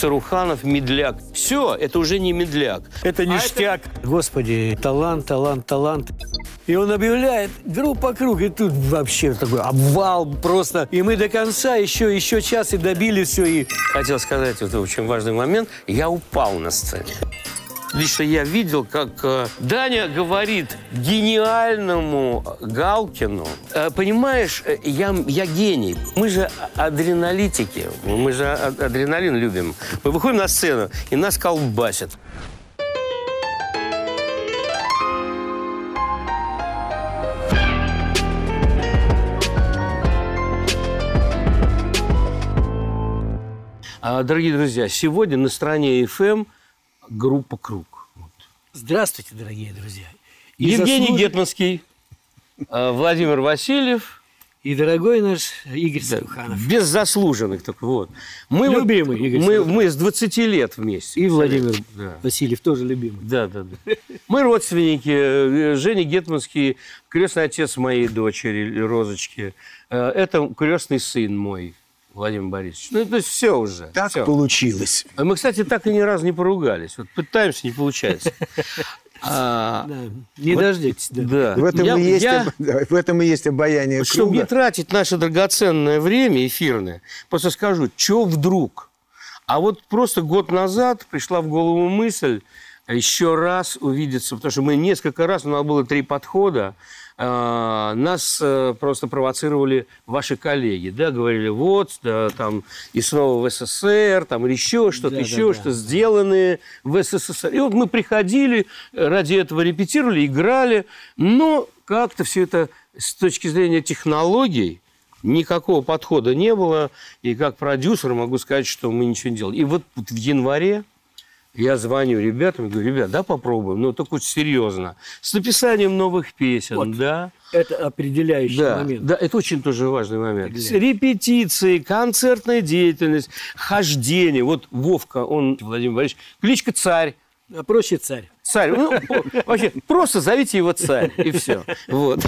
Саруханов, медляк. Все, это уже не медляк. Это ништяк. Господи, талант, талант, талант. И он объявляет группа круг, и тут вообще такой обвал просто. И мы до конца еще, еще час и добили все. И... Хотел сказать вот очень важный момент. Я упал на сцене. Лично я видел, как э, Даня говорит гениальному Галкину, «Э, понимаешь, э, я, я гений. Мы же адреналитики, мы же а- адреналин любим. Мы выходим на сцену, и нас колбасят. А, Дорогие друзья, сегодня на стороне FM группа «Круг». Вот. Здравствуйте, дорогие друзья. И Евгений заслуж- Гетманский, э, Владимир Васильев. И дорогой наш Игорь Да, Саруханов. без заслуженных только вот. Мы вот- Любимый Игорь мы, мы с 20 лет вместе. И Владимир Да. Васильев тоже любимый. Да, да, да. Мы родственники. Э, Женя Гетманский, крестный отец моей дочери Розочки. Э, Это крестный сын мой, Владимир Борисович. Ну, то есть все уже. Так всё. получилось. А Мы, кстати, так и ни разу не поругались. Вот пытаемся, не получается. А, Да, не дождетесь. Да. Да. В этом, Я- и есть, я- в этом и есть обаяние Вот Чтобы не круга. тратить наше драгоценное время эфирное, просто скажу, что вдруг? А вот просто год назад пришла в голову мысль еще раз увидеться, потому что мы несколько раз, у нас было три подхода, нас э, просто провоцировали ваши коллеги, да, говорили, вот, да, там, и снова в СССР, там, или еще что-то, Да, да, еще да. что сделанные в СССР. И вот мы приходили, ради этого репетировали, играли, но как-то все это с точки зрения технологий никакого подхода не было. И как продюсер могу сказать, что мы ничего не делали. И вот в январе я звоню ребятам и говорю, ребят, да попробуем, но только серьезно. С написанием новых песен, Вот. да. Это определяющий Да, момент. да, это очень тоже важный момент. Репетиции, концертная деятельность, хождение. Вот Вовка, он, Владимир Борисович, кличка «Царь». А проще царь. Царь. Ну, вообще, просто зовите его царь, и все. Вот.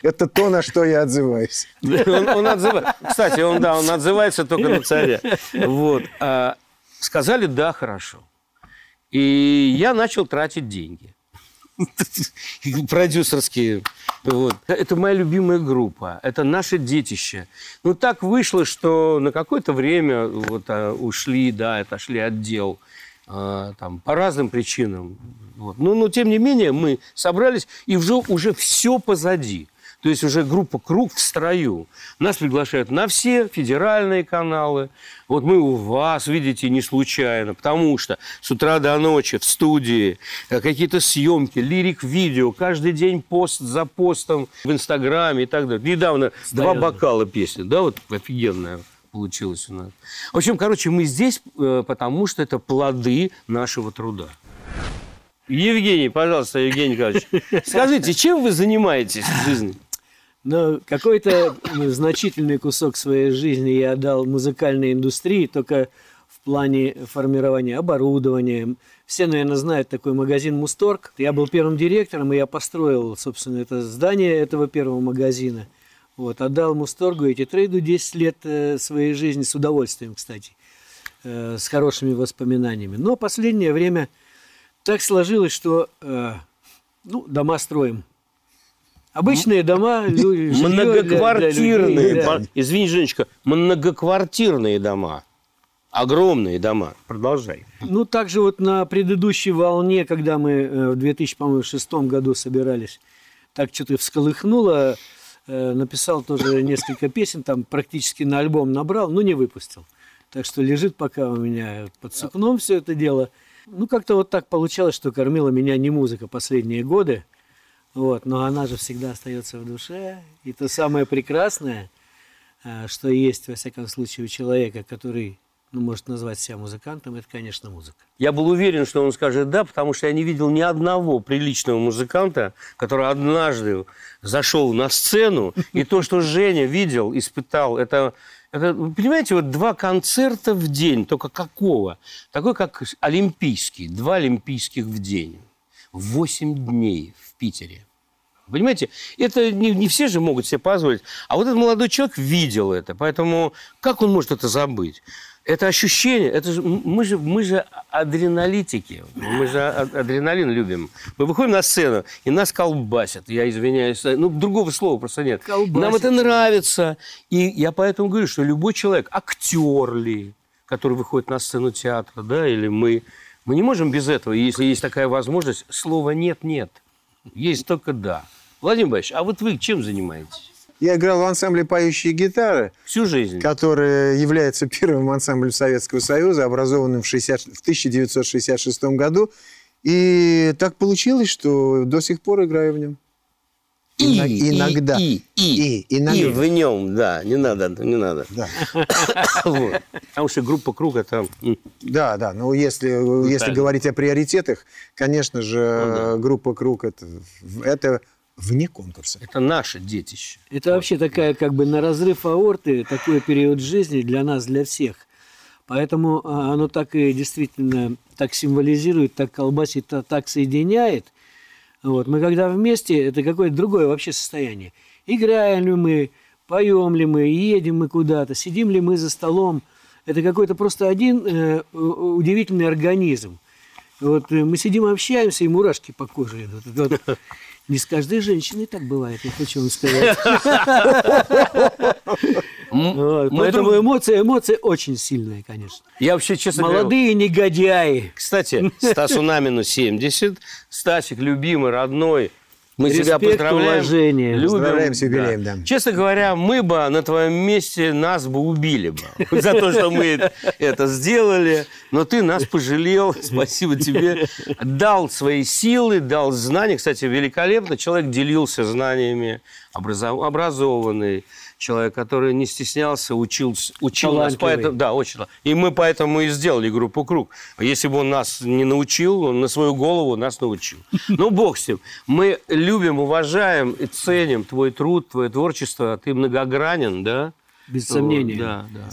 Это то, на что я отзываюсь. Он, он отзыва- Кстати, он, да, он отзывается только на царя. Вот. А сказали, да, хорошо. И я начал тратить деньги. Продюсерские. Вот. Это моя любимая группа. Это наше детище. Ну, так вышло, что на какое-то время вот, а, ушли, да, отошли от дел. а, там, по разным причинам. Вот. Но, но, тем не менее, мы собрались, и уже, уже все позади. То есть уже группа «Круг» в строю. Нас приглашают на все федеральные каналы. Вот мы у вас, видите, не случайно, потому что с утра до ночи в студии э, какие-то съемки, лирик-видео, каждый день пост за постом в Инстаграме и так далее. Недавно два Постоянно. бокала песни, да, вот офигенная получилась у нас. В общем, короче, мы здесь, э, потому что это плоды нашего труда. Евгений, пожалуйста, Евгений Николаевич, скажите, чем вы занимаетесь в жизни? Но какой-то значительный кусок своей жизни я отдал музыкальной индустрии, только в плане формирования оборудования. Все, наверное, знают такой магазин «Мусторг». Я был первым директором, и я построил, собственно, это здание этого первого магазина. Вот, отдал Мусторгу эти трейду 10 лет э, своей жизни, с удовольствием, кстати, э, с хорошими воспоминаниями. Но последнее время так сложилось, что э, ну, дома строим. Обычные дома, люди, жилье для- для Многоквартирные, людей, да. извини, Женечка, многоквартирные дома. Огромные дома. Продолжай. Ну, также вот на предыдущей волне, когда мы э, в 2006 году собирались, так что-то всколыхнуло, э, написал тоже несколько песен, там практически на альбом набрал, но не выпустил. Так что лежит пока у меня под сукном все это дело. Ну, как-то вот так получалось, что кормила меня не музыка последние годы. Вот, но она же всегда остается в душе. И то самое прекрасное, э, что есть, во всяком случае, у человека, который ну, может назвать себя музыкантом, это, конечно, музыка. Я был уверен, что он скажет «да», потому что я не видел ни одного приличного музыканта, который однажды зашел на сцену, и то, что Женя видел, испытал, это, это, понимаете, вот два концерта в день, только какого? Такой, как олимпийский, два олимпийских в день, восемь дней в Питере. Понимаете, это не, не все же могут себе позволить. А вот этот молодой человек видел это, поэтому как он может это забыть? это ощущение, это же, мы, же, мы же адреналитики, мы же адреналин любим. Мы выходим на сцену, и нас колбасят, я извиняюсь, ну, другого слова просто нет. Колбасит. Нам это нравится, и я поэтому говорю, что любой человек, актер ли, который выходит на сцену театра, да, или мы, мы не можем без этого, если есть такая возможность, слова «нет-нет», есть только «да». Владимир Борисович, а вот вы чем занимаетесь? Я играл в ансамбле «Поющие гитары», Всю жизнь? который является первым ансамблем Советского Союза, образованным в, 60 в 1966 году. И так получилось, что до сих пор играю в нем. И, и, иногда. И, и, И, иногда. И в нем, да, не надо, не надо. Да. Вот. Потому что группа «Круг» это... м, Да, да. Но если, если говорить о приоритетах, конечно же, Ну да. группа Круг это, это вне конкурса. Это наше детище. Это вообще такая как бы на разрыв аорты, такой период жизни для нас, для всех. Поэтому а, оно так и действительно так символизирует, так колбасит, та- так соединяет. Вот. Мы когда вместе, это какое-то другое вообще состояние. Играем ли мы, поем ли мы, едем мы куда-то, сидим ли мы за столом. Это какой-то просто один э, удивительный организм. Вот э, мы сидим, общаемся, и мурашки по коже идут. Вот не с каждой женщиной так бывает, я хочу вам сказать. Мы Поэтому друг- эмоции, эмоции очень сильные, конечно. Я вообще, честно говоря... Молодые негодяи. Кстати, Стасу Намину 70. Стасик, любимый, родной. Мы тебя Респект, поздравляем. уважение. Любим. Поздравляем с юбилеем, да. Честно говоря, мы бы на твоем месте нас бы убили бы за то, что мы это сделали. Но ты нас пожалел. Спасибо тебе. Дал свои силы, дал знания. Кстати, великолепно. Человек делился знаниями. Образов- Образованный человек, который не стеснялся, учился, учил нас. Поэтому, да, очень. И мы поэтому и сделали группу «Круг». Если бы он нас не научил, он на свою голову нас научил. Ну, бог с ним. Мы любим, уважаем и ценим твой труд, твое творчество. Ты многогранен, да? Без сомнения. Да, да.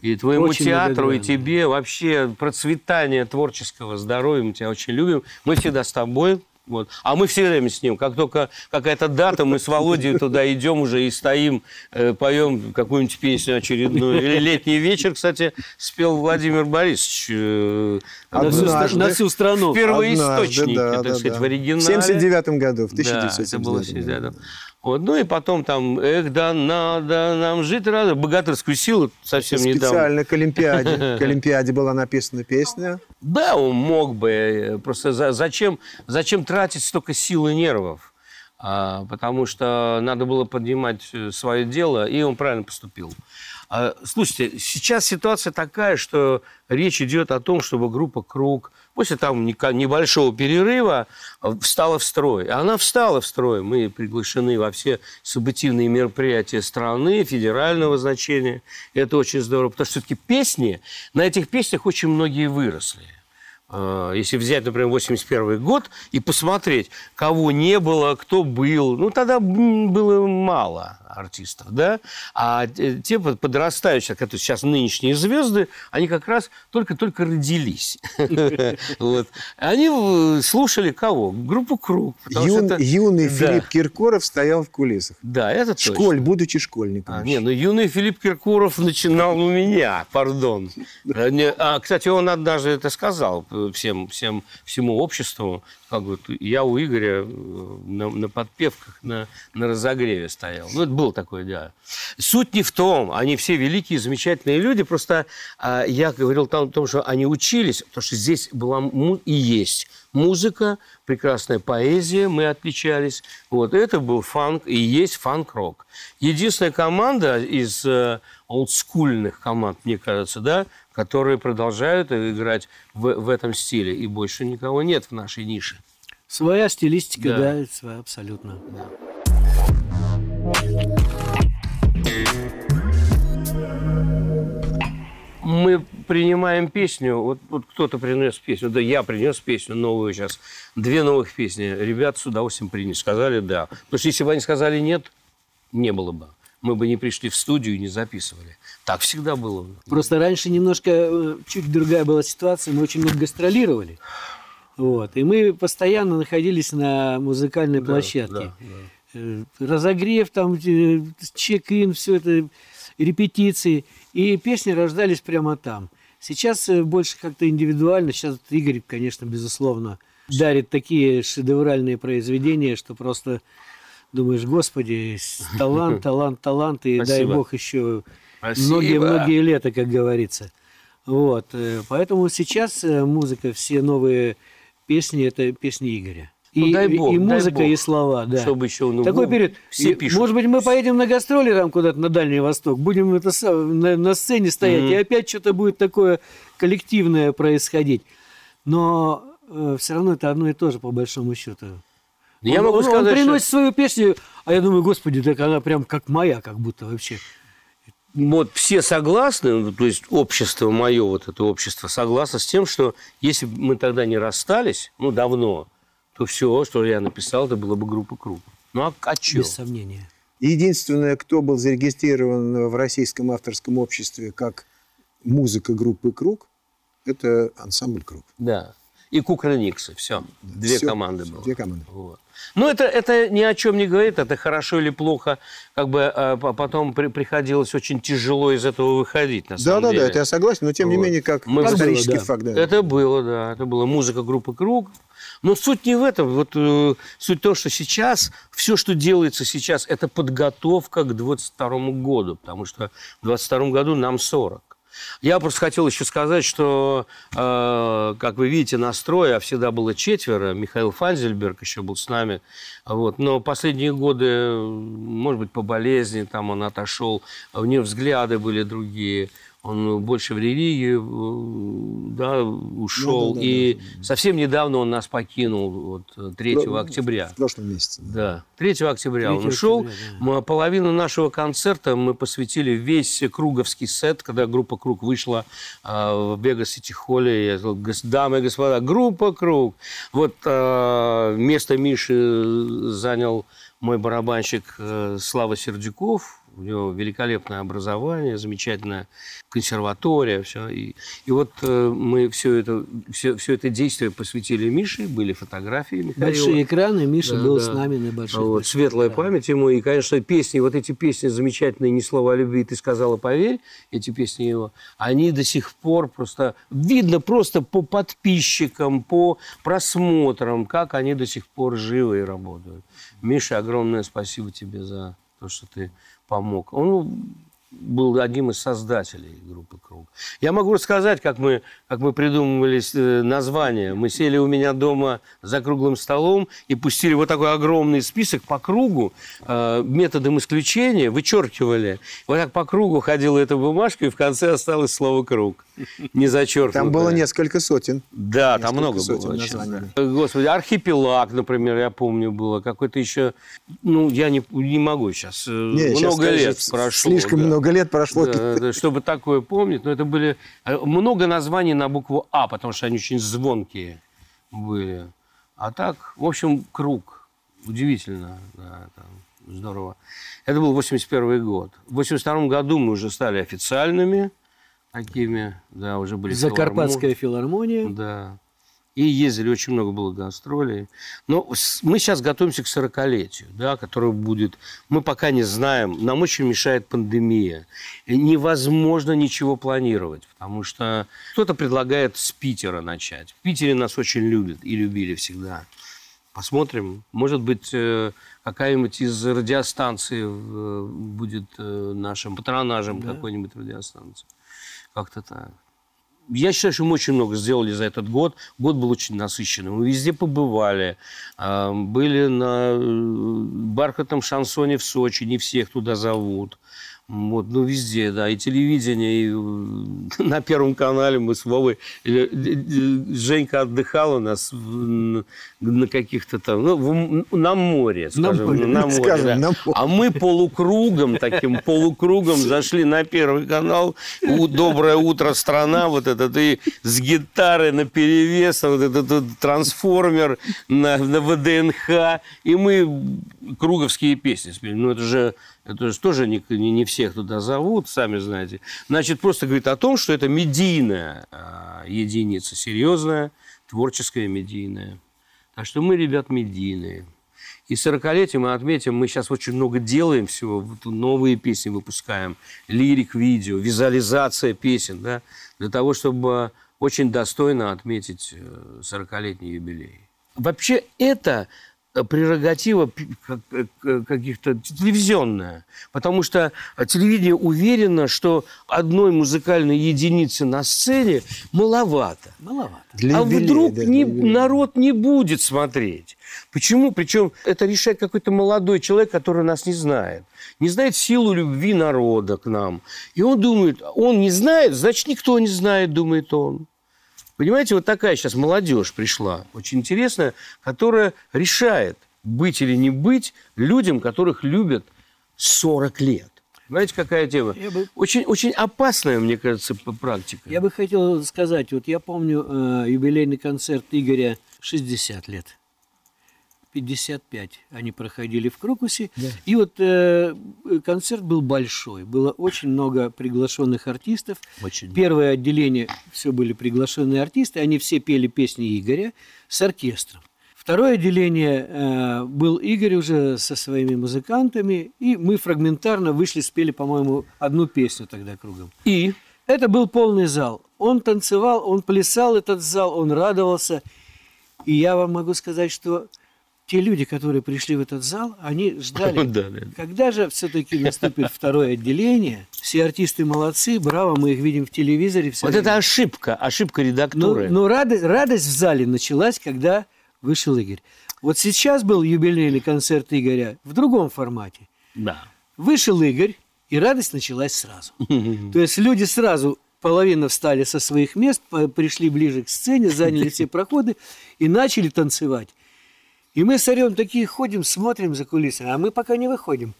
И твоему Очень театру, и тебе вообще процветание творческого здоровья. Мы тебя очень любим. Мы всегда с тобой. Вот. А мы все время с ним. Как только какая-то дата, мы с Володей туда идем уже и стоим, э, поем какую-нибудь песню очередную. Или «Летний вечер», кстати, спел Владимир Борисович. э, На всю, Однажды. на всю страну. в первоисточнике, Однажды, да, так да, сказать, да. в оригинале. В 79 году, в Да, это 1979 было году. 79 вот. Ну и потом там «Эх, да надо нам жить рада». «Богатырскую силу» совсем недавно. Специально к Олимпиаде. К Олимпиаде была написана песня. Да, он мог бы. э, Просто за- зачем, зачем тратить столько сил и нервов? А, потому что надо было поднимать э, свое дело, и он правильно поступил. А, слушайте, сейчас ситуация такая, что речь идет о том, чтобы группа «Круг» после там небольшого перерыва э, встала в строй. Она встала в строй. Мы приглашены во все событийные мероприятия страны, федерального значения. Это очень здорово, потому что все-таки песни, на этих песнях очень многие выросли. Э, Если взять, например, 81 год и посмотреть, кого не было, кто был, ну, тогда было мало артистов, да? А те те под- подрастающие, которые сейчас нынешние звезды, они как раз только-только родились. Они э, слушали кого? Группу «Круг». Юный. Филипп Киркоров стоял в кулисах. Да, это точно. Школь, будучи школьником. А, не, ну юный Филипп Киркоров начинал у меня, пардон. Не- а, кстати, он однажды это сказал э, всем, всем, всему обществу. Как вот я у Игоря э, на, на подпевках, на, на разогреве стоял. Ну, это было такое, да. Суть не в том, они все великие, замечательные люди, просто а, я говорил там о том, что они учились, потому что здесь была и есть музыка, прекрасная поэзия, мы отличались. Вот это был фанк и есть фанк-рок. Единственная команда из э, олдскульных команд, мне кажется, да, которые продолжают играть в, в этом стиле, и больше никого нет в нашей нише. Своя стилистика, Да. да, своя абсолютно. Мы принимаем песню, вот, вот кто-то принес песню, да я принес песню новую сейчас, две новых песни, ребят с удовольствием приняли, сказали да. Потому что если бы они сказали нет, не было бы. Мы бы не пришли в студию и не записывали. Так всегда было. Просто раньше немножко э, чуть другая была ситуация, мы очень много гастролировали. Вот, и мы постоянно находились на музыкальной площадке. да, Э, Разогрев, там, э, чек-ин, все это. репетиции, и песни рождались прямо там. Сейчас э, больше как-то индивидуально. Сейчас Игорь, конечно, безусловно, дарит такие шедевральные произведения, что просто думаешь, господи, талант, талант, талант, и дай бог еще многие-многие лета, как говорится. Вот, э, поэтому сейчас э, музыка, все новые песни, это песни Игоря. Ну, и, дай бог, и музыка, дай бог, и слова, да. Чтобы еще ну, Такой период. Все и, пишут. Может быть, мы поедем на гастроли там куда-то на Дальний Восток, будем это, на, на сцене стоять, mm-hmm. и опять что-то будет такое коллективное происходить. Но э, все равно это одно и то же, по большому счету. Я он, могу он, сказать, он приносит что... свою песню, а я думаю, господи, так она прям как моя, как будто вообще. Вот все согласны, ну, то есть общество мое, вот это общество, согласно с тем, что если бы мы тогда не расстались, ну, давно, то все, что я написал, это было бы группа «Круг». Ну, а, а что? Без сомнения. Единственное, кто был зарегистрирован в Российском авторском обществе как музыка группы «Круг», это ансамбль «Круг». Да. И Кукрыниксы, все. Две Всё, команды было. Две команды. Вот. Ну, это, это ни о чем не говорит, это хорошо или плохо. Как бы а, потом при, приходилось очень тяжело из этого выходить, на Да, самом да, деле. да, это я согласен, но тем не Вот. менее, как Мы- исторический было, да. факт. Да. Это было, да, это была музыка группы «Круг». Но суть не в этом. Вот э, суть в том, что сейчас, все, что делается сейчас, это подготовка к 22 году, потому что в 22 году нам 40. Я просто хотел еще сказать, что, э, как вы видите, настрой, а всегда было четверо. Михаил Фанзельберг еще был с нами. Вот. Но последние годы, может быть, по болезни, там он отошел, у него взгляды были другие. Он больше в религию э, да, ушел. Ну да, да, и да, совсем недавно он нас покинул, вот, 3 Про- октября. В прошлом месяце. Да, 3 октября 3 он ушел. октября, да. Мы- Половину нашего концерта мы посвятили весь круговский сет, когда группа «Круг» вышла а, в Бега-Сити-Холле. Я сказал, «Гос- дамы и господа, группа «Круг». Вот а, место Миши занял мой барабанщик э, Слава Сердюков. У него великолепное образование, замечательная консерватория, все. И, и вот э, мы все это, все, все это действие посвятили Мише, были фотографии Михаила. Большие экраны, Миша Да, был да. с нами на больших Вот, больших светлая экранах. память ему. И, конечно, песни, вот эти песни замечательные «Ни слова о любви, ты сказала, поверь», эти песни его, они до сих пор просто... Видно просто по подписчикам, по просмотрам, как они до сих пор живы и работают. Миша, огромное спасибо тебе за то, что ты помог. Он был одним из создателей группы «Круг». Я могу рассказать, как мы, как мы придумывали э, название. Мы сели у меня дома за круглым столом и пустили вот такой огромный список по кругу, э, методом исключения, вычеркивали. Вот так по кругу ходила эта бумажка, и в конце осталось слово «круг». Не зачеркнутое. Там было несколько сотен. Да, там Несколько много сотен было. названий. Господи, архипелаг, например, я помню, было. Какой-то еще... Ну, я не, не могу сейчас. Не, щас много скажешь, лет прошло. Слишком да. много лет прошло. Да, да, чтобы такое помнить. Но это были э, много названий на букву А, потому что они очень звонкие были. А так, в общем, круг. Удивительно. Да, это здорово. Это был 81 год. В 82 году мы уже стали официальными такими. Да, уже были Закарпатская филармония. да. И ездили, очень много было гастролей. Но мы сейчас готовимся к 40-летию, да, которое будет... Мы пока не знаем. Нам очень мешает пандемия. И невозможно ничего планировать, потому что кто-то предлагает с Питера начать. В Питере нас очень любят и любили всегда. Посмотрим. Может быть, э, какая-нибудь из радиостанций э, будет э, нашим патронажем какой-нибудь радиостанции. Как-то так. Я считаю, что мы очень много сделали за этот год. Год был очень насыщенный. Мы везде побывали. А, Были на э, бархатном шансоне в Сочи. Не всех туда зовут. Вот, ну, везде, да, и телевидение, и э, на Первом канале мы с Вовой, э, э, Женька отдыхала у нас на каких-то там, ну, на море, скажем, море, на море, скажем, да. на море. А мы полукругом, таким полукругом зашли на Первый канал, У- «Доброе утро, страна», вот этот, и с гитарой на перевес, вот этот, трансформер на, на ВДНХ, и мы круговские песни спели. Ну, это же, это же тоже не, не, не всех туда зовут, сами знаете. Значит, просто говорит о том, что это медийная а, единица, серьезная, творческая медийная. Так что мы, ребят, медийные. И 40-летие мы отметим, мы сейчас очень много делаем всего, новые песни выпускаем, лирик, видео, визуализация песен, да, для того, чтобы очень достойно отметить 40-летний э, юбилей. Вообще это прерогатива каких-то телевизионная. Потому что телевидение уверено, что одной музыкальной единицы на сцене маловато. Маловато. Для а юбилея, вдруг да, не, народ не будет смотреть. Почему? Причем это решает какой-то молодой человек, который нас не знает. Не знает силу любви народа к нам. И он думает, он не знает, значит, никто не знает, думает он. Понимаете, вот такая сейчас молодежь пришла, очень интересная, которая решает, быть или не быть людям, которых любят 40 лет. Знаете, какая тема? Я бы... Очень, очень опасная, мне кажется, практика. Я бы хотел сказать, вот я помню э, юбилейный концерт Игоря 60 лет. 55 они проходили в Крокусе. Да. И вот э, концерт был большой. Было очень много приглашенных артистов. Очень. Первое отделение все были приглашенные артисты. Они все пели песни Игоря с оркестром. Второе отделение э, был Игорь уже со своими музыкантами. И мы фрагментарно вышли, спели, по-моему, одну песню тогда кругом. И это был полный зал. Он танцевал, он плясал этот зал, он радовался. И я вам могу сказать, что те люди, которые пришли в этот зал, они ждали, да, да. когда же все-таки наступит второе отделение. Все артисты молодцы, браво, мы их видим в телевизоре. Вот время. это ошибка, ошибка редактуры. Но, но радость, радость в зале началась, когда вышел Игорь. Вот сейчас был юбилейный концерт Игоря в другом формате. Да. Вышел Игорь, и радость началась сразу. То есть люди сразу половина встали со своих мест, пришли ближе к сцене, заняли все проходы и начали танцевать. И мы с Орем такие ходим, смотрим за кулисами, а мы пока не выходим,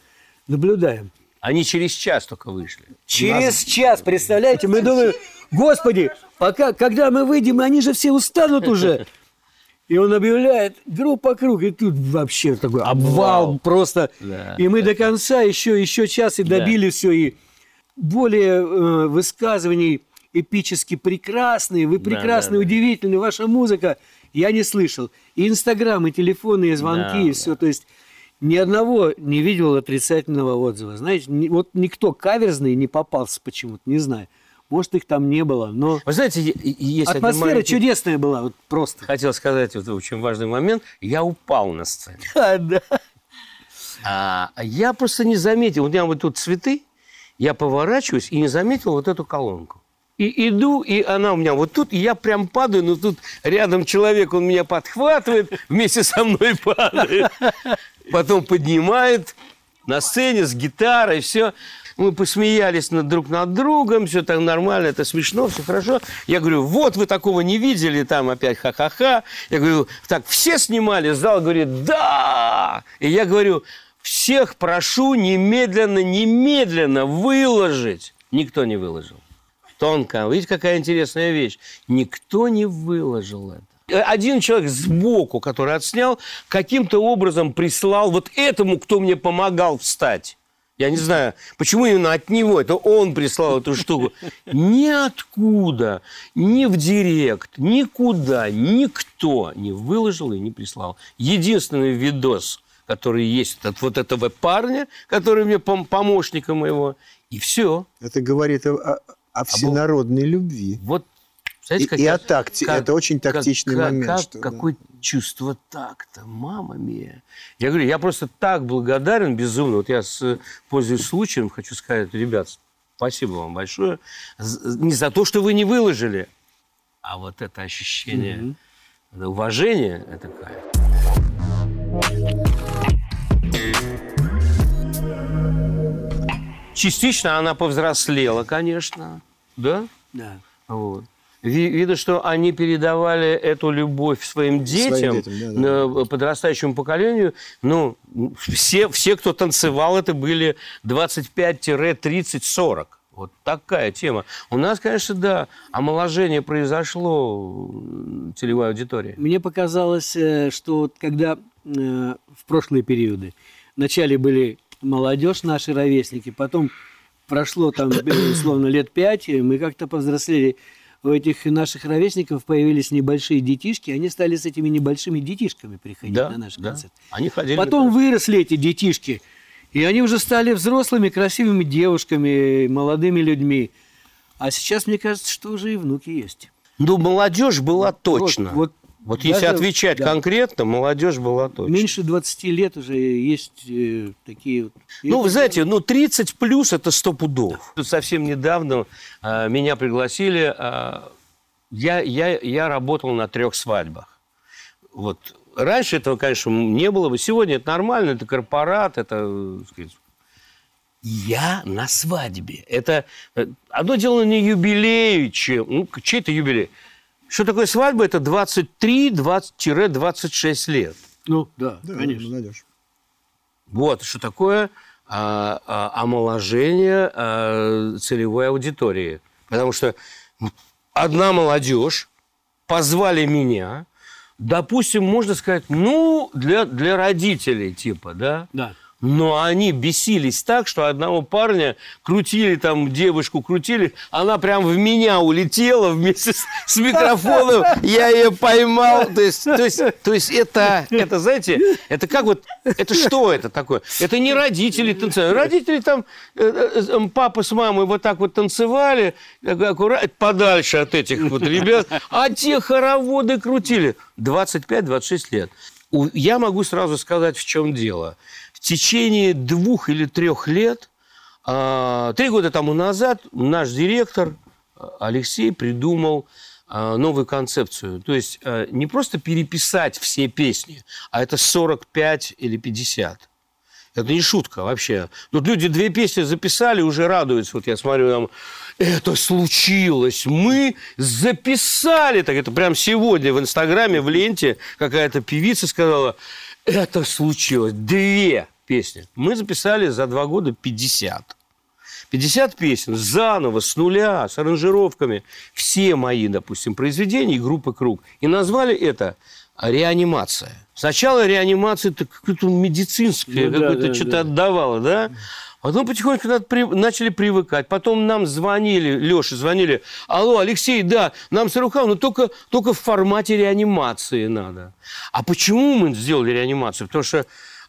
наблюдаем. Они через час только вышли. Через нас... час, представляете? Мы думаем, господи, пока, когда мы выйдем, они же все устанут уже. И он объявляет группа круг, и тут вообще такой обвал, просто. Да, и мы да. до конца еще, еще час и добили да. все, и более э, высказываний эпически прекрасные, вы прекрасные, да, да, удивительные, ваша музыка – я не слышал. И Инстаграм, и телефоны, и звонки, да, и все. Да. То есть ни одного не видел отрицательного отзыва. Знаете, вот никто каверзный не попался почему-то, не знаю. Может, их там не было, но... Вы знаете, есть Атмосфера маленький... чудесная была, вот просто. Хотел сказать вот очень важный момент. Я упал на сцене. А, да. А, я просто не заметил. У меня вот тут цветы, я поворачиваюсь и не заметил вот эту колонку. И иду, и она у меня вот тут, и я прям падаю, но тут рядом человек, он меня подхватывает, вместе со мной падает. Потом поднимает на сцене с гитарой, все. Мы посмеялись над, друг над другом, все так нормально, это смешно, все хорошо. Я говорю, вот вы такого не видели, там опять ха-ха-ха. Я говорю, так, все снимали? Зал говорит, да! И я говорю, всех прошу немедленно, немедленно выложить. Никто не выложил тонко. Видите, какая интересная вещь. Никто не выложил это. Один человек сбоку, который отснял, каким-то образом прислал вот этому, кто мне помогал встать. Я не знаю, почему именно от него. Это он прислал эту штуку. Ниоткуда, ни в директ, никуда, никто не выложил и не прислал. Единственный видос, который есть от вот этого парня, который мне помощника моего, и все. Это говорит о, о всенародной а любви. Вот знаете, как и, и о такте. Как, это очень тактичный как, момент. Как, что, какое да. чувство такта, мама мия. Я говорю, я просто так благодарен безумно. Вот я, с, пользуясь случаем, хочу сказать, ребят, спасибо вам большое. Не за то, что вы не выложили, а вот это ощущение, mm это уважение, это кайф. Частично она повзрослела, конечно. Да? Да. Вот. Видно, что они передавали эту любовь своим детям, своим детям да, да. подрастающему поколению. Ну, все, все, кто танцевал, это были 25-30-40. Вот такая тема. У нас, конечно, да, омоложение произошло целевой аудитории. Мне показалось, э, что когда э, в прошлые периоды вначале были молодежь, наши ровесники. Потом прошло там, условно, лет пять, и мы как-то повзрослели. у этих наших ровесников появились небольшие детишки, они стали с этими небольшими детишками приходить Да, на наши да. Они ходили. Потом выросли эти детишки, и они уже стали взрослыми, красивыми девушками, молодыми людьми. А сейчас, мне кажется, что уже и внуки есть. Ну, молодежь была точно. Вот, Вот, вот если даже- отвечать да. конкретно, молодежь была точно. меньше 20 лет уже есть э, такие вот. Ну, вы знаете, ну 30 плюс это 100 пудов. Тут совсем недавно а, меня пригласили. а, я, я, я работал на трех свадьбах. Вот. Раньше этого, конечно, не было бы. Сегодня это нормально, это корпорат, это... э, сказать, Я на свадьбе. Это э, одно дело не юбилей, чем... Ну, чей это юбилей? Что такое свадьба? Это 23-26 лет. Ну, да, Да, конечно. молодежь. Вот что такое а, а, омоложение а, целевой аудитории. Потому что одна молодежь позвали меня, допустим, можно сказать, ну, для, для родителей типа, да? Да. Но они бесились так, что одного парня крутили там, девушку крутили, она прям в меня улетела вместе с, с микрофоном, я ее поймал. То есть, то есть, то есть это, это, знаете, это как вот, это что это такое? Это не родители танцевали. Родители там, э, э, э, папа с мамой вот так вот танцевали, аккуратно, подальше от этих вот ребят, а те хороводы крутили. 25-26 лет. Я могу сразу сказать, в чем дело. Течение двух или трех лет, а, три года тому назад, наш директор а, Алексей придумал а, новую концепцию. То есть не просто переписать все песни, а это 45 или 50. Это не шутка вообще. Тут люди две песни записали, уже радуются. Вот я смотрю, там, это случилось. Мы записали. Так это прям сегодня в Инстаграме, в ленте какая-то певица сказала, это случилось. Две песни. Мы записали за два года 50. 50 песен заново, с нуля, с аранжировками. Все мои, допустим, произведения и группы «Круг». И назвали это реанимация. Сначала реанимация это какое-то медицинское, Ну какое-то да, что-то да. отдавало, да? Потом потихоньку начали привыкать. Потом нам звонили, Леша звонили. Алло, Алексей, да, нам Сарухан, но только, только в формате реанимации надо. А почему мы сделали реанимацию? Потому что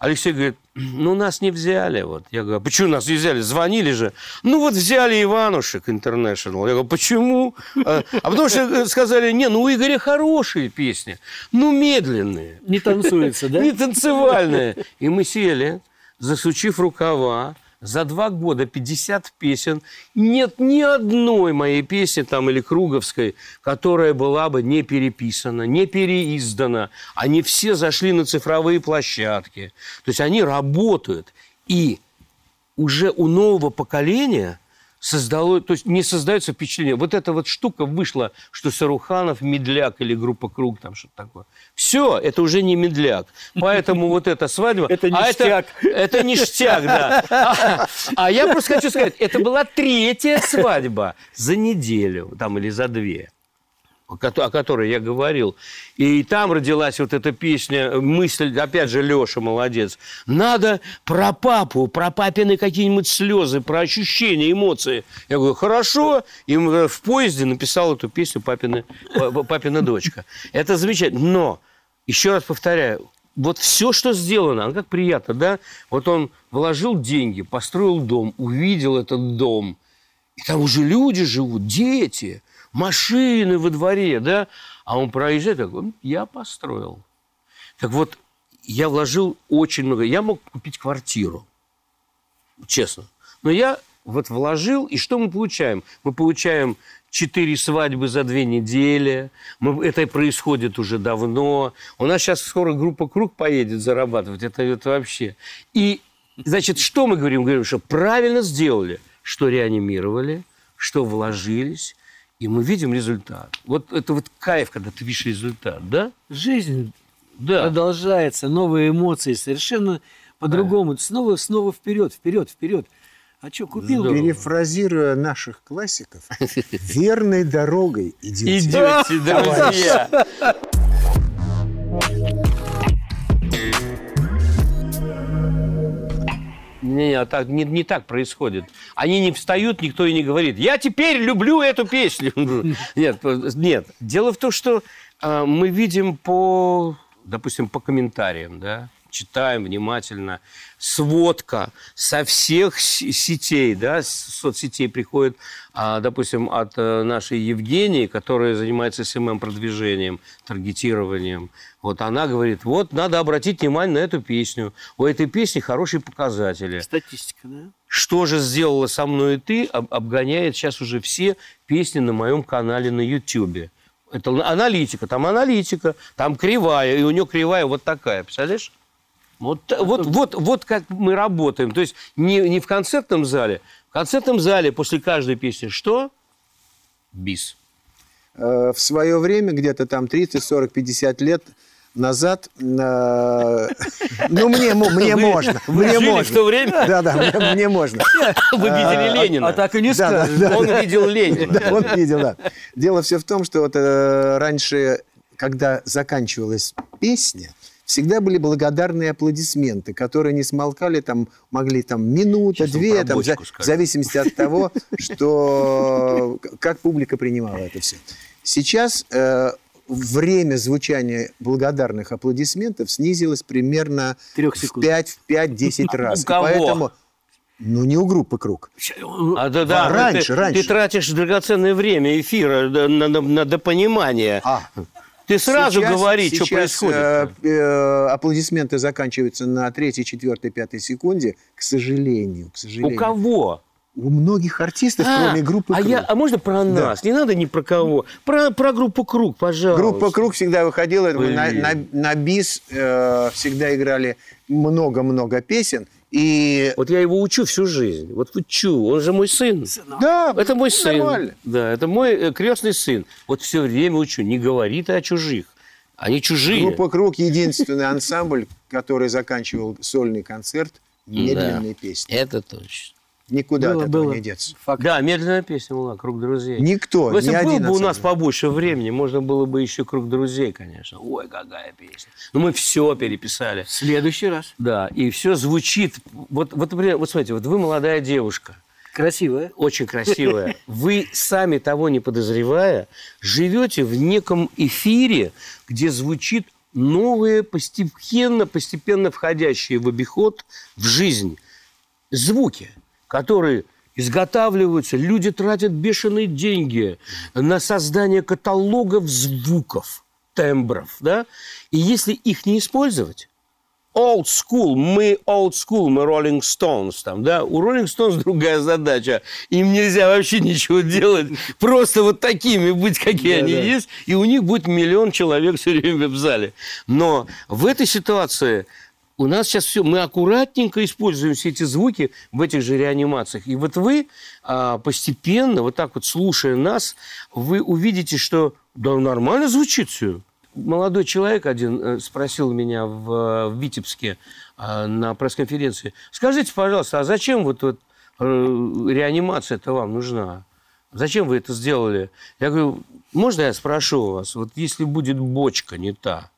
Алексей говорит, ну, нас не взяли. Вот. Я говорю, а почему нас не взяли? Звонили же. Ну, вот взяли Иванушек Интернешнл. Я говорю, почему? А а потому что сказали, не, ну, у Игоря хорошие песни, ну, медленные. Не танцуется, да? Не танцевальные. И мы сели, засучив рукава, за два года 50 песен. Нет ни одной моей песни там или Круговской, которая была бы не переписана, не переиздана. Они все зашли на цифровые площадки. То есть они работают. И уже у нового поколения создало, то есть не создается впечатление. Вот эта вот штука вышла, что Саруханов медляк или группа Круг, там что-то такое. Все, это уже не медляк. Поэтому вот эта свадьба... Это а ништяк. это ништяк, да. А, а я просто хочу сказать, это была третья свадьба за неделю, там или за две о кото- о которой я говорил. И там родилась вот эта песня, мысль, опять же, Леша молодец. Надо про папу, про папины какие-нибудь слезы, про ощущения, эмоции. Я говорю, хорошо. И мы в поезде написал эту песню «Папина, па- папина дочка». Это замечательно. Но, еще раз повторяю, вот все, что сделано, оно как приятно, да? Вот он вложил деньги, построил дом, увидел этот дом, и там уже люди живут, дети, машины во дворе, да? А он проезжает, такой, «М, я построил. Так вот, я вложил очень много. Я мог купить квартиру, честно. Но я вот вложил, и что мы получаем? Мы получаем четыре свадьбы за две недели. Мы, это происходит уже давно. У нас сейчас скоро группа «Круг» поедет зарабатывать. Это, это вообще. И, значит, что мы говорим? Мы говорим, что правильно сделали, что реанимировали, что вложились, и мы видим результат. Вот это вот кайф, когда ты видишь результат, да? Жизнь Да. продолжается, новые эмоции, совершенно по-другому. Снова, снова вперед, вперед, вперед. А что, купил? Здорово. Перефразируя наших классиков, верной дорогой идите. Идете, друзья. Не, не, так, не, не так происходит. Они не встают, никто и не говорит, я теперь люблю эту песню. Нет, нет. Дело в том, что э, мы видим по, допустим, по комментариям, да, читаем внимательно, сводка со всех сетей, да, соцсетей приходит, а, допустим, от э, нашей Евгении, которая занимается СММ-продвижением, таргетированием. Вот она говорит, вот надо обратить внимание на эту песню. У этой песни хорошие показатели. Статистика, да? Что же сделала со мной и ты, обгоняет сейчас уже все песни на моем канале на YouTube. Это аналитика, там аналитика, там кривая, и у нее кривая вот такая, представляешь? Вот, вот, вот, вот как мы работаем. То есть не, не в концертном зале. В концертном зале после каждой песни что? Бис. Э, в свое время, где-то там 30, 40, 50 лет назад, ну, мне, мне можно. Вы мне жили можно. в то время? Да, да, мне, мне можно. Вы видели А, Ленина. а так и не Да, скажешь. да, Он видел Ленина. Да, он видел, да. Дело все в том, что вот э, раньше, когда заканчивалась песня, всегда были благодарные аплодисменты, которые не смолкали, там, могли там минута, Сейчас две, там, в за- в зависимости от того, что как публика принимала это все. Сейчас э, время звучания благодарных аплодисментов снизилось примерно Трех в секунд. 5, в 5-10 раз. И кого? Поэтому, ну, не у группы «Круг». А, да, да, Раньше, ты, раньше. Ты тратишь драгоценное время эфира на, на, на допонимание. А, ты сразу Сейчас- говори, что сейчас, происходит. э, э, аплодисменты заканчиваются на третьей, четвертой, пятой секунде. К сожалению, к У сожалению. кого? У многих артистов, А, кроме группы а, «Круг». я, а можно про нас? Не надо ни про кого. Про, про группу Круг, пожалуйста. Группа «Круг» всегда выходила, на, на- на бис э, всегда играли много-много песен. И Вот я его учу всю жизнь. Вот учу. Он же мой сын. да, Это мой сын. нормально. Да, это мой э, крестный сын. Вот все время учу. Не говори ты о чужих. Они чужие. Группа «Круг» единственный ансамбль, который заканчивал сольный концерт медленной Да. песни. Это точно. Никуда Было, от этого было. не деться. Факт. Да, медленная песня была «Круг друзей». Никто, Ну, Если ни один бы у нас побольше времени, можно было бы еще «Круг друзей», конечно. Ой, какая песня. Но мы все переписали. В следующий раз. Да, и все звучит. Вот, вот, например, вот смотрите, вот вы молодая девушка, Красивая. очень красивая. Вы сами того не подозревая, живете в неком эфире, где звучит новые, постепенно, постепенно входящие в обиход, в жизнь звуки, которые изготавливаются, люди тратят бешеные деньги на создание каталогов звуков, тембров, да? И если их не использовать, old school, мы old school, мы Rolling Stones там, да, у Rolling Stones другая задача, им нельзя вообще ничего делать, просто вот такими быть, какие они Да-да. есть, и у них будет миллион человек все время в зале. Но в этой ситуации у нас сейчас все, мы аккуратненько используем все эти звуки в этих же реанимациях. И вот вы а, постепенно, вот так вот слушая нас, вы увидите, что да нормально звучит все. Молодой человек один э, спросил меня в, в Витебске а, на пресс-конференции, скажите, пожалуйста, а зачем вот, вот э, реанимация-то вам нужна? Зачем вы это сделали? Я говорю, можно я спрошу у вас, вот если будет бочка не та,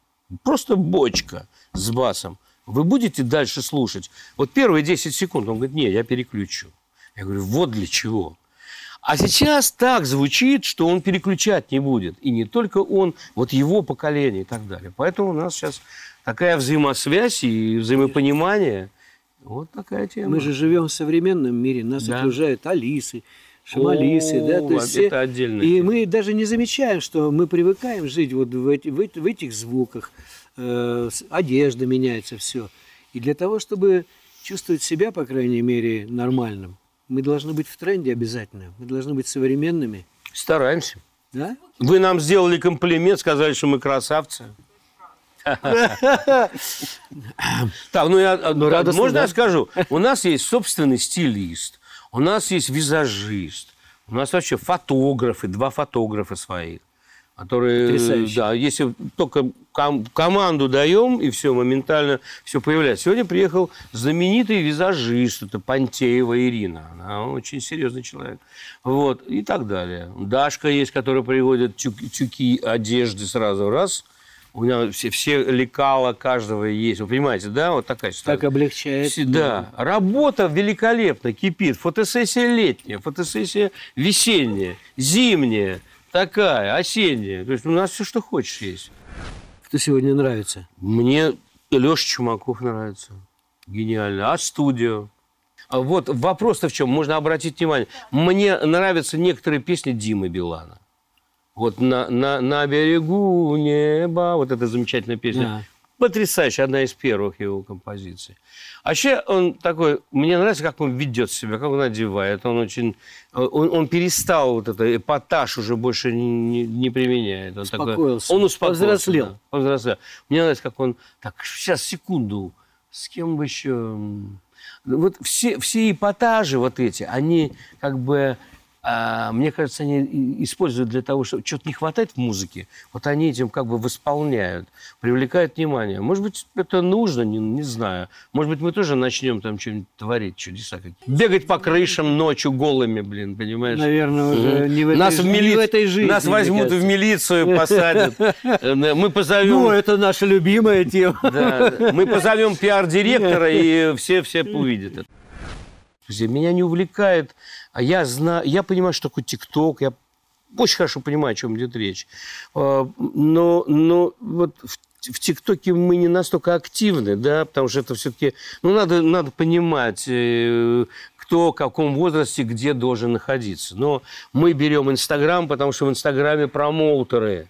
просто бочка с басом, вы будете дальше слушать? Вот первые 10 секунд, он говорит, нет, я переключу. Я говорю, вот для чего. А сейчас так звучит, что он переключать не будет. И не только он, вот его поколение и так далее. Поэтому у нас сейчас такая взаимосвязь и взаимопонимание. Вот такая тема. Мы же живем в современном мире, нас Да. окружают Алисы, Шамалисы, да, то О, есть это отдельная И мы даже не замечаем, что мы привыкаем жить вот в, эти- в в этих звуках, одежда меняется, все. И для того, чтобы чувствовать себя, по крайней мере, нормальным, мы должны быть в тренде обязательно, мы должны быть современными, Стараемся. да? Вы нам сделали комплимент, сказали, что мы красавцы. Так, ну я, Ну, можно я скажу? У нас есть собственный стилист, у нас есть визажист, у нас вообще фотографы, два фотографа своих, которые, да, если только ком- команду даем и все моментально все появляется. Сегодня приехал знаменитый визажист, это Пантеева Ирина, она очень серьезный человек, вот и так далее. Дашка есть, которая приводит тюк- тюки одежды сразу раз. У меня все, все лекала каждого есть. Вы понимаете, да? Вот такая ситуация. Так облегчает. Все- Да. Работа великолепно кипит. Фотосессия летняя, фотосессия весенняя, зимняя, такая, осенняя. То есть у нас все, что хочешь, есть. Кто сегодня нравится? Мне Леша Чумаков нравится. Гениально. А студио? А вот вопрос-то в чем? Можно обратить внимание. Мне нравятся некоторые песни Димы Билана. Вот на, на, на берегу неба, вот эта замечательная песня. Да. Потрясающая, одна из первых его композиций. А вообще он такой, мне нравится, как он ведет себя, как он одевает. Он очень, он, он перестал вот это эпатаж уже больше не, не- применяет. Он такой- Успокоился. он успокоился. Повзрослел. да, повзрослел. Мне нравится, как он, так, сейчас, секунду, с кем бы еще... Вот все, все эпатажи вот эти, они как бы, а, мне кажется, они используют для того, что что-то не хватает в музыке, вот они этим как бы восполняют, привлекают внимание. Может быть, это нужно, не, не знаю. Может быть, мы тоже начнем там что-нибудь творить, чудеса какие Бегать по крышам ночью голыми, блин, понимаешь? Наверное, уже Мгм. не в этой, нас в, не мили- в этой жизни. Нас возьмут в милицию, посадят. Э, Мы позовем... Ну, это наша любимая тема. Да, мы позовем пиар-директора, и все, все увидят это. Меня не увлекает, а я знаю, я понимаю, что такое ТикТок, я очень хорошо понимаю, о чем идет речь. А, Но, но вот в ТикТоке мы не настолько активны, да, потому что это все-таки, ну, надо, надо понимать, э, кто в каком возрасте где должен находиться. Но мы берем Инстаграм, потому что в Инстаграме промоутеры,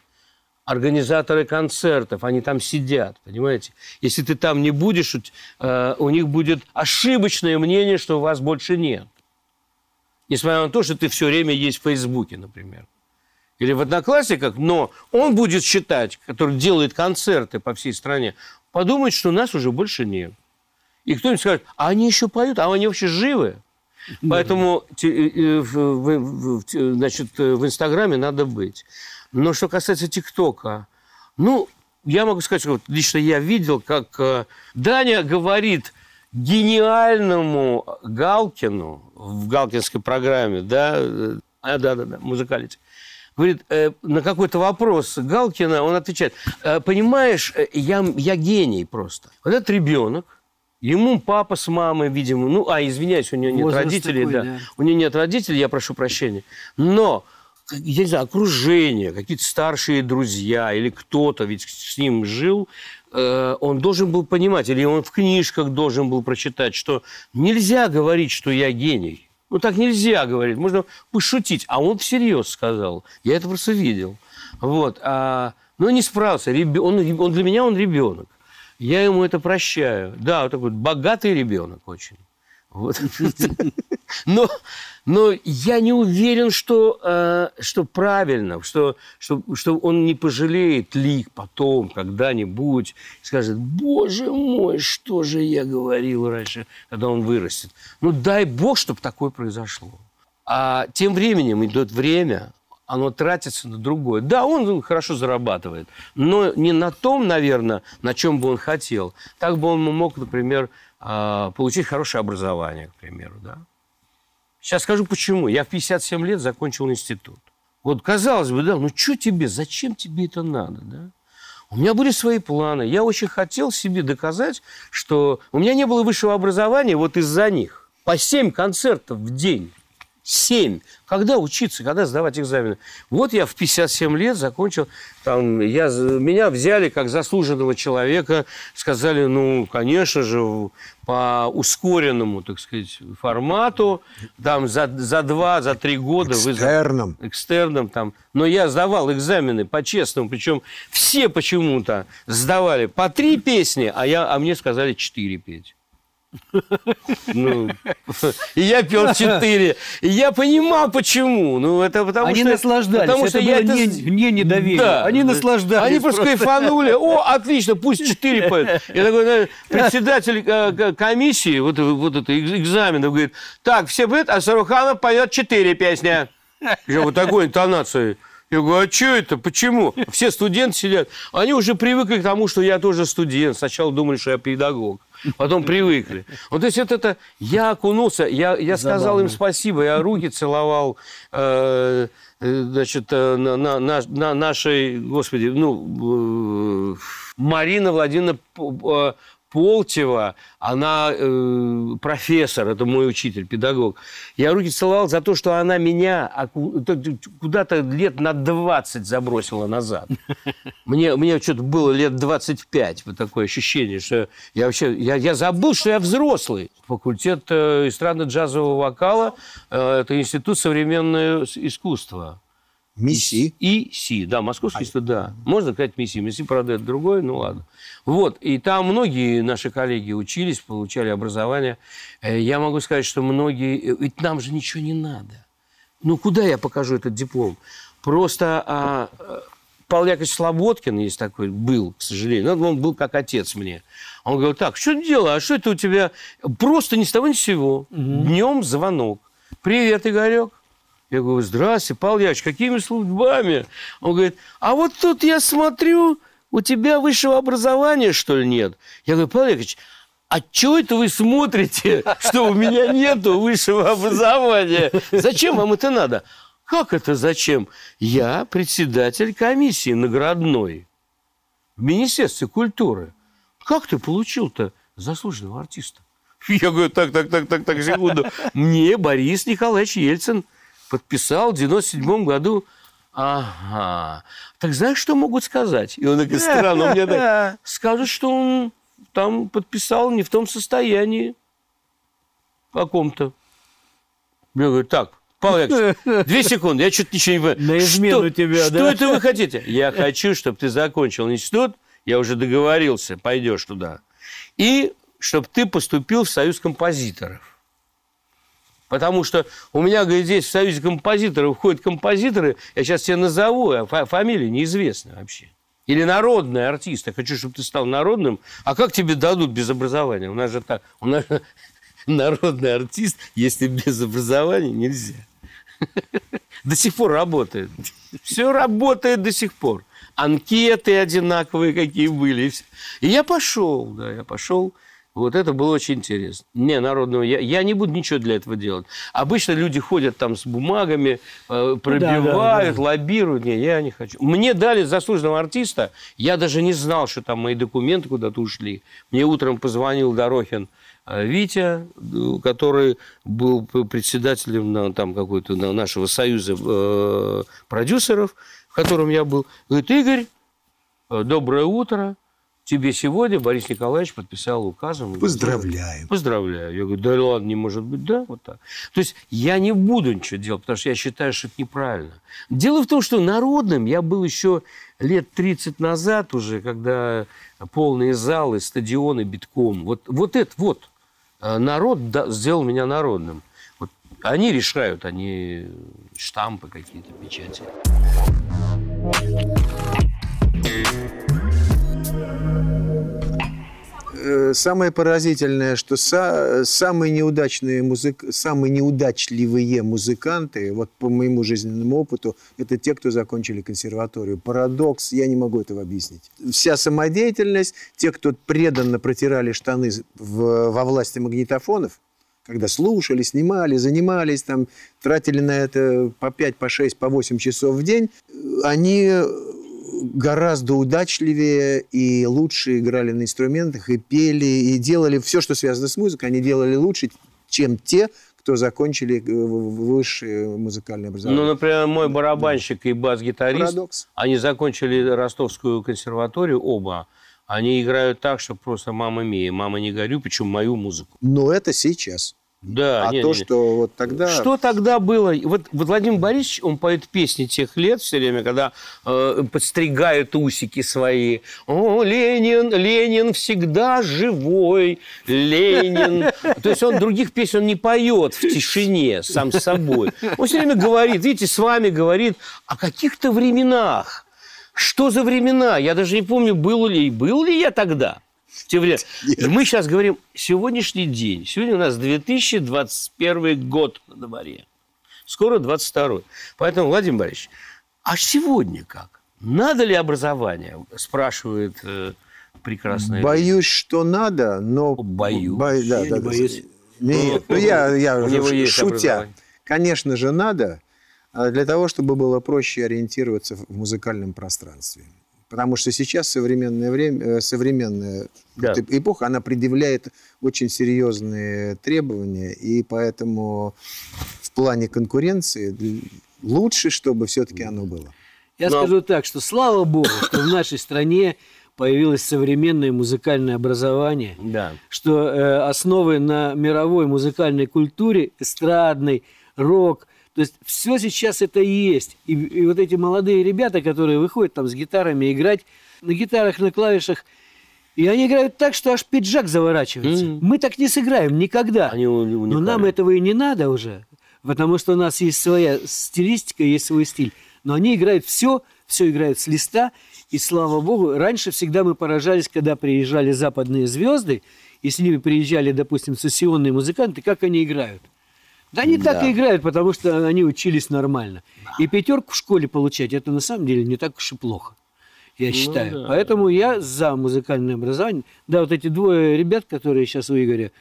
организаторы концертов, они там сидят, понимаете? Если ты там не будешь, у э, них будет ошибочное мнение, что вас больше нет. Несмотря на то, что ты все время есть в Фейсбуке, например. Или в Одноклассниках, но он будет считать, который делает концерты по всей стране, подумает, что нас уже больше нет. И кто-нибудь скажет, а они еще поют, а они вообще живы? Поэтому значит, в Инстаграме надо быть. Но что касается ТикТока, ну, я могу сказать, что вот лично я видел, как э, Даня говорит гениальному Галкину в галкинской программе, да, э, а, да, да, да, музыкалити. Говорит, э, на какой-то вопрос Галкина, он отвечает, «Э, понимаешь, э, я, я гений просто. Вот этот ребенок, ему папа с мамой, видимо, ну, а, извиняюсь, у него нет Возраст родителей, такой, да. да. У него нет родителей, я прошу прощения. Но, я не знаю, окружение, какие-то старшие друзья или кто-то ведь с ним жил, он должен был понимать, или он в книжках должен был прочитать, что нельзя говорить, что я гений. Ну, так нельзя говорить. Можно пошутить. А он всерьез сказал. Я это просто видел. Вот. А, но не справился. Он, он для меня он ребенок. Я ему это прощаю. Да, вот такой богатый ребенок очень. Вот. Но, но я не уверен, что, э, что правильно, что, что, что он не пожалеет ли потом, когда-нибудь, скажет, боже мой, что же я говорил раньше, когда он вырастет. Ну, дай бог, чтобы такое произошло. А тем временем идет время, оно тратится на другое. Да, он хорошо зарабатывает, но не на том, наверное, на чем бы он хотел. Так бы он мог, например, получить хорошее образование, к примеру. Да? Сейчас скажу почему. Я в 57 лет закончил институт. Вот казалось бы, да, ну что тебе, зачем тебе это надо, да? У меня были свои планы. Я очень хотел себе доказать, что у меня не было высшего образования вот из-за них. По 7 концертов в день. 7. Когда учиться, когда сдавать экзамены? Вот я в 57 лет закончил, там, я, меня взяли как заслуженного человека, сказали, ну, конечно же, по ускоренному, так сказать, формату, там, за, за два, за три года вы... за- Экстерном. экстерном там. Но я сдавал экзамены по-честному, причем все почему-то сдавали по три песни, а, я, а мне сказали четыре петь. Ну, и я пел четыре. И я понимал, почему. Ну, это потому Они что... наслаждались. Потому Это что я было это... не- не недоверие. Да. Они наслаждались Они просто просто. кайфанули. О, отлично, пусть четыре поют. Я такой, знаешь, председатель э, комиссии, вот, вот это экз- экзамена, говорит, так, все поют, а Саруханов поет четыре песни. Я вот такой интонацией. Я говорю, а что это? Почему? Все студенты сидят. Они уже привыкли к тому, что я тоже студент. Сначала думали, что я педагог. Потом привыкли. Вот, то есть это, это я окунулся, я, я сказал им спасибо, я руки целовал э, э, значит, э, на, на, на, на нашей, господи, ну, э, Марина Владимировна э, Полтева, она э, профессор, это мой учитель, педагог. Я руки целовал за то, что она меня куда-то лет на 20 забросила назад. Мне, мне что-то было лет 25, вот такое ощущение, что я вообще, я, я забыл, что я взрослый. Факультет э, эстрадно-джазового вокала, э, это Институт современного искусства. Месси. И Си, да, Московский институт, да. Можно сказать Месси. Месси, правда, это другое, ну ладно. Вот, и там многие наши коллеги учились, получали образование. Э, Я могу сказать, что многие... э, Ведь нам же ничего не надо. Ну, куда я покажу этот диплом? Просто а, э, Павел Яковлевич Слободкин есть такой, был, к сожалению. Ну, он был как отец мне. Он говорил, так, что дело? А что это у тебя? Просто ни с того ни с сего. Днем звонок. Привет, Игорек. Я говорю, здравствуйте, Павел Яковлевич, какими судьбами? Он говорит, а вот тут я смотрю, у тебя высшего образования, что ли, нет? Я говорю, Павел Яковлевич, а чего это вы смотрите, что у меня нету высшего образования? Зачем вам это надо? Как это зачем? Я председатель комиссии наградной в Министерстве культуры. Как ты получил-то заслуженного артиста? Я говорю, так, так, так, так, так, секунду. Мне Борис Николаевич Ельцин подписал в 97 году. Ага. Так знаешь, что могут сказать? И он такой странно, меня так. Скажут, что он там подписал не в том состоянии каком-то. Я говорю, так, Павел Яковлевич, две секунды, я что-то ничего не понимаю. На измену что, тебя, Что да? это вы хотите? Я хочу, чтобы ты закончил институт, я уже договорился, пойдешь туда. И чтобы ты поступил в Союз композиторов. Потому что у меня, говорит, здесь в Союзе композиторов входят композиторы, я сейчас тебе назову, а фа- фамилия неизвестна вообще. Или народный артист. Я хочу, чтобы ты стал народным. А как тебе дадут без образования? У нас же так. У нас народный артист, если без образования, нельзя. До сих пор работает. Все работает до сих пор. Анкеты одинаковые, какие были. И я пошел, да, я пошел. Вот это было очень интересно. Не, народного, я, я не буду ничего для этого делать. Обычно люди ходят там с бумагами, э, пробивают, да. лоббируют. Не, я не хочу. Мне дали заслуженного артиста, я даже не знал, что там мои документы куда-то ушли. Мне утром позвонил Дорохин э, Витя, э, который был председателем на, там какой-то на нашего союза э, продюсеров, в котором я был. Говорит, Игорь, доброе утро. Тебе сегодня Борис Николаевич подписал указом. Поздравляем. Поздравляю. Я говорю, да ладно, не может быть, да, вот так. То есть я не буду ничего делать, потому что я считаю, что это неправильно. Дело в том, что народным я был еще лет 30 назад уже, когда полные залы, стадионы битком. Вот, вот это вот. э, Народ да- сделал меня народным. Вот они решают, они штампы какие-то, печати. Самое поразительное, что са- самые неудачные музык... самые неудачливые музыканты, вот по моему жизненному опыту, это те, кто закончили консерваторию. Парадокс, я не могу этого объяснить. Вся самодеятельность, те, кто преданно протирали штаны в- во власти магнитофонов, когда слушали, снимали, занимались, там, тратили на это по 5, по 6, по 8 часов в день, э, они гораздо удачливее и лучше играли на инструментах, и пели, и делали все, что связано с музыкой, они делали лучше, чем те, кто закончили э, высшее музыкальное Ну, образование. например, мой барабанщик и бас-гитарист, Парадокс. они закончили Ростовскую консерваторию оба. Они играют так, что просто мама мия, мама не горю, причем мою музыку. Но это сейчас. Да, а не, то, не. что вот тогда... Что тогда было? Вот, вот Владимир Борисович, он поет песни тех лет все время, когда э, подстригают усики свои. О, Ленин, Ленин всегда живой, Ленин. То есть он других песен не поет в тишине сам с собой. Он все время говорит, видите, с вами говорит о каких-то временах. Что за времена? Я даже не помню, был ли, был ли я тогда. Времена. Мы сейчас говорим сегодняшний день. Сегодня у нас 2021 год на дворе. Скоро 22 Поэтому, Владимир Борисович, а сегодня как? Надо ли образование? Спрашивает э, прекрасная... Боюсь, что надо, но... Боюсь. Бо- да, Я да, не да. боюсь. Нет, ну я, я шутя. Конечно же, надо. а для того, чтобы было проще ориентироваться в музыкальном пространстве. Потому что сейчас современное время, э, современная Да. эпоха, она предъявляет очень серьезные требования, и поэтому в плане конкуренции лучше, чтобы все-таки оно было. Я Но- скажу так, что слава богу, что в нашей стране появилось современное музыкальное образование, Да. что э, основы на мировой музыкальной культуре, эстрадной, рок, то есть все сейчас это и есть. И, и вот эти молодые ребята, которые выходят там с гитарами играть, на гитарах, на клавишах, и они играют так, что аж пиджак заворачивается. Мгм. Мы так не сыграем никогда. Они Но нам этого и не надо уже, потому что у нас есть своя стилистика, есть свой стиль. Но они играют все, все играют с листа, и слава богу, раньше всегда мы поражались, когда приезжали западные звезды, и с ними приезжали, допустим, сессионные музыканты, как они играют. Да они так Да. и играют, потому что они учились нормально. И пятерку в школе получать, это на самом деле не так уж и плохо, я считаю. Ну да. Поэтому я за музыкальное образование. Да, вот эти двое ребят, которые сейчас у Игоря,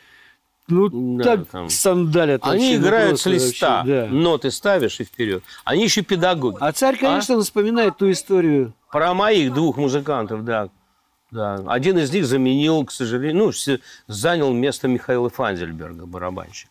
ну Да, так там. сандалят. Они вообще, ну, играют с листа. вообще, да. Ноты ставишь и вперед. Они еще педагоги. А царь, конечно, вспоминает ту историю. Про моих двух музыкантов, да. да. Один из них заменил, к сожалению, ну, занял место Михаила Фанзельберга, барабанщик.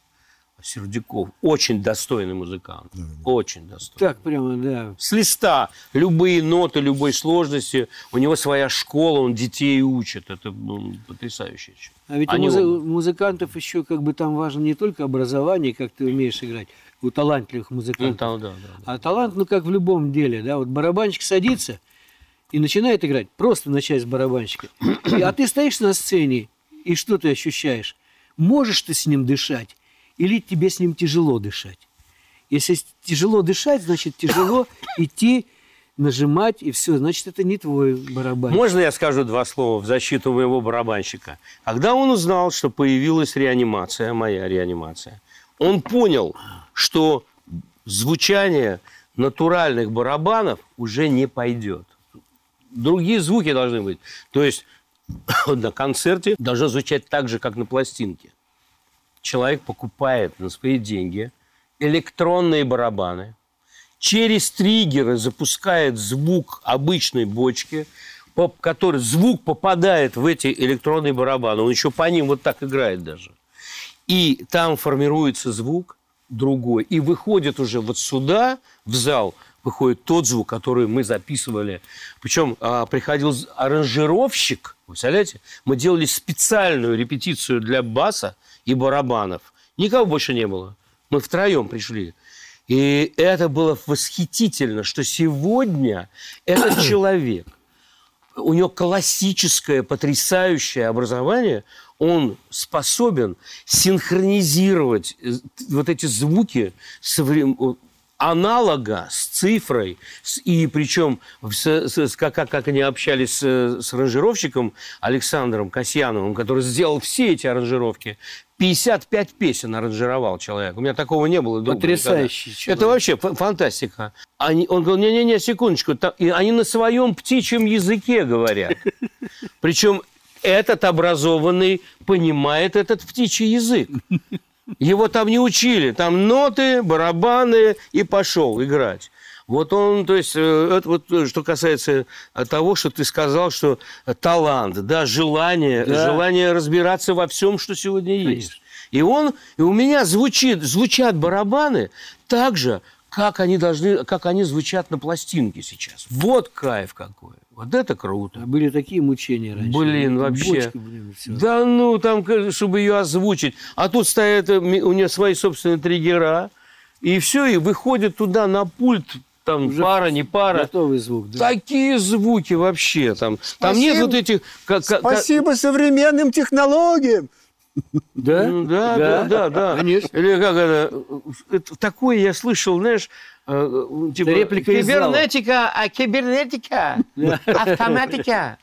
Сердюков. Очень достойный музыкант. Очень достойный. Так прямо, да. С листа. Любые ноты, любой сложности. У него своя школа, он детей учит. Это ну, потрясающе. А ведь Они у музы- оба. музыкантов еще как бы там важно не только образование, как ты умеешь играть, у талантливых Ну, музыкантов. там, да, да, да. А талант, ну, как в любом деле, да, вот барабанщик садится и начинает играть, просто начать с барабанщика. А ты стоишь на сцене, и что ты ощущаешь? Можешь ты с ним дышать, или тебе с ним тяжело дышать? Если тяжело дышать, значит, тяжело идти, нажимать, и все, значит, это не твой барабанщик. Можно я скажу два слова в защиту моего барабанщика? Когда он узнал, что появилась реанимация, моя реанимация, он понял, что звучание натуральных барабанов уже не пойдет. Другие звуки должны быть. То есть на концерте должно звучать так же, как на пластинке. Человек покупает на свои деньги электронные барабаны, через триггеры запускает звук обычной бочки, который звук попадает в эти электронные барабаны. Он еще по ним вот так играет даже. И там формируется звук другой. И выходит уже вот сюда, в зал, выходит тот звук, который мы записывали. Причем а, приходил аранжировщик, вы представляете? Мы делали специальную репетицию для баса и барабанов. Никого больше не было. Мы втроем пришли. И это было восхитительно, что сегодня этот человек, у него классическое, потрясающее образование, он способен синхронизировать э, вот эти звуки аналога с цифрой, и причем с- с- как, как, как они общались с, с аранжировщиком Александром Касьяновым, который сделал все эти аранжировки. 55 песен аранжировал человек. У меня такого не было. Потрясающий никогда. человек. Это вообще фа- фантастика. Они, он говорил, не-не-не, секундочку. та- и они на своем птичьем языке говорят. Причем этот образованный понимает этот птичий язык. Его там не учили. Там ноты, барабаны и пошел играть. Вот он, то есть, э, это вот э, что касается э, того, что ты сказал, что талант, да, желание, Да. желание разбираться во всем, что сегодня есть. И он, и у меня звучит, звучат барабаны так же, как они должны, как они звучат на пластинке сейчас. Вот кайф какой. Вот это круто. А были такие мучения раньше. Блин, вообще. бочка, блин, всё. Да ну, там, чтобы ее озвучить. А тут стоят, у нее свои собственные триггера. И все, и выходит туда на пульт, там Уже пара, не пара. Готовый звук, да. Такие звуки вообще там. Там нет Спасибо. вот этих... как- как- Спасибо современным технологиям. Да? Ну, да, да, да, да. Конечно. Или как это, это такое я слышал, знаешь, э, типа реплика из зала. кибернетика, а кибернетика, автоматика.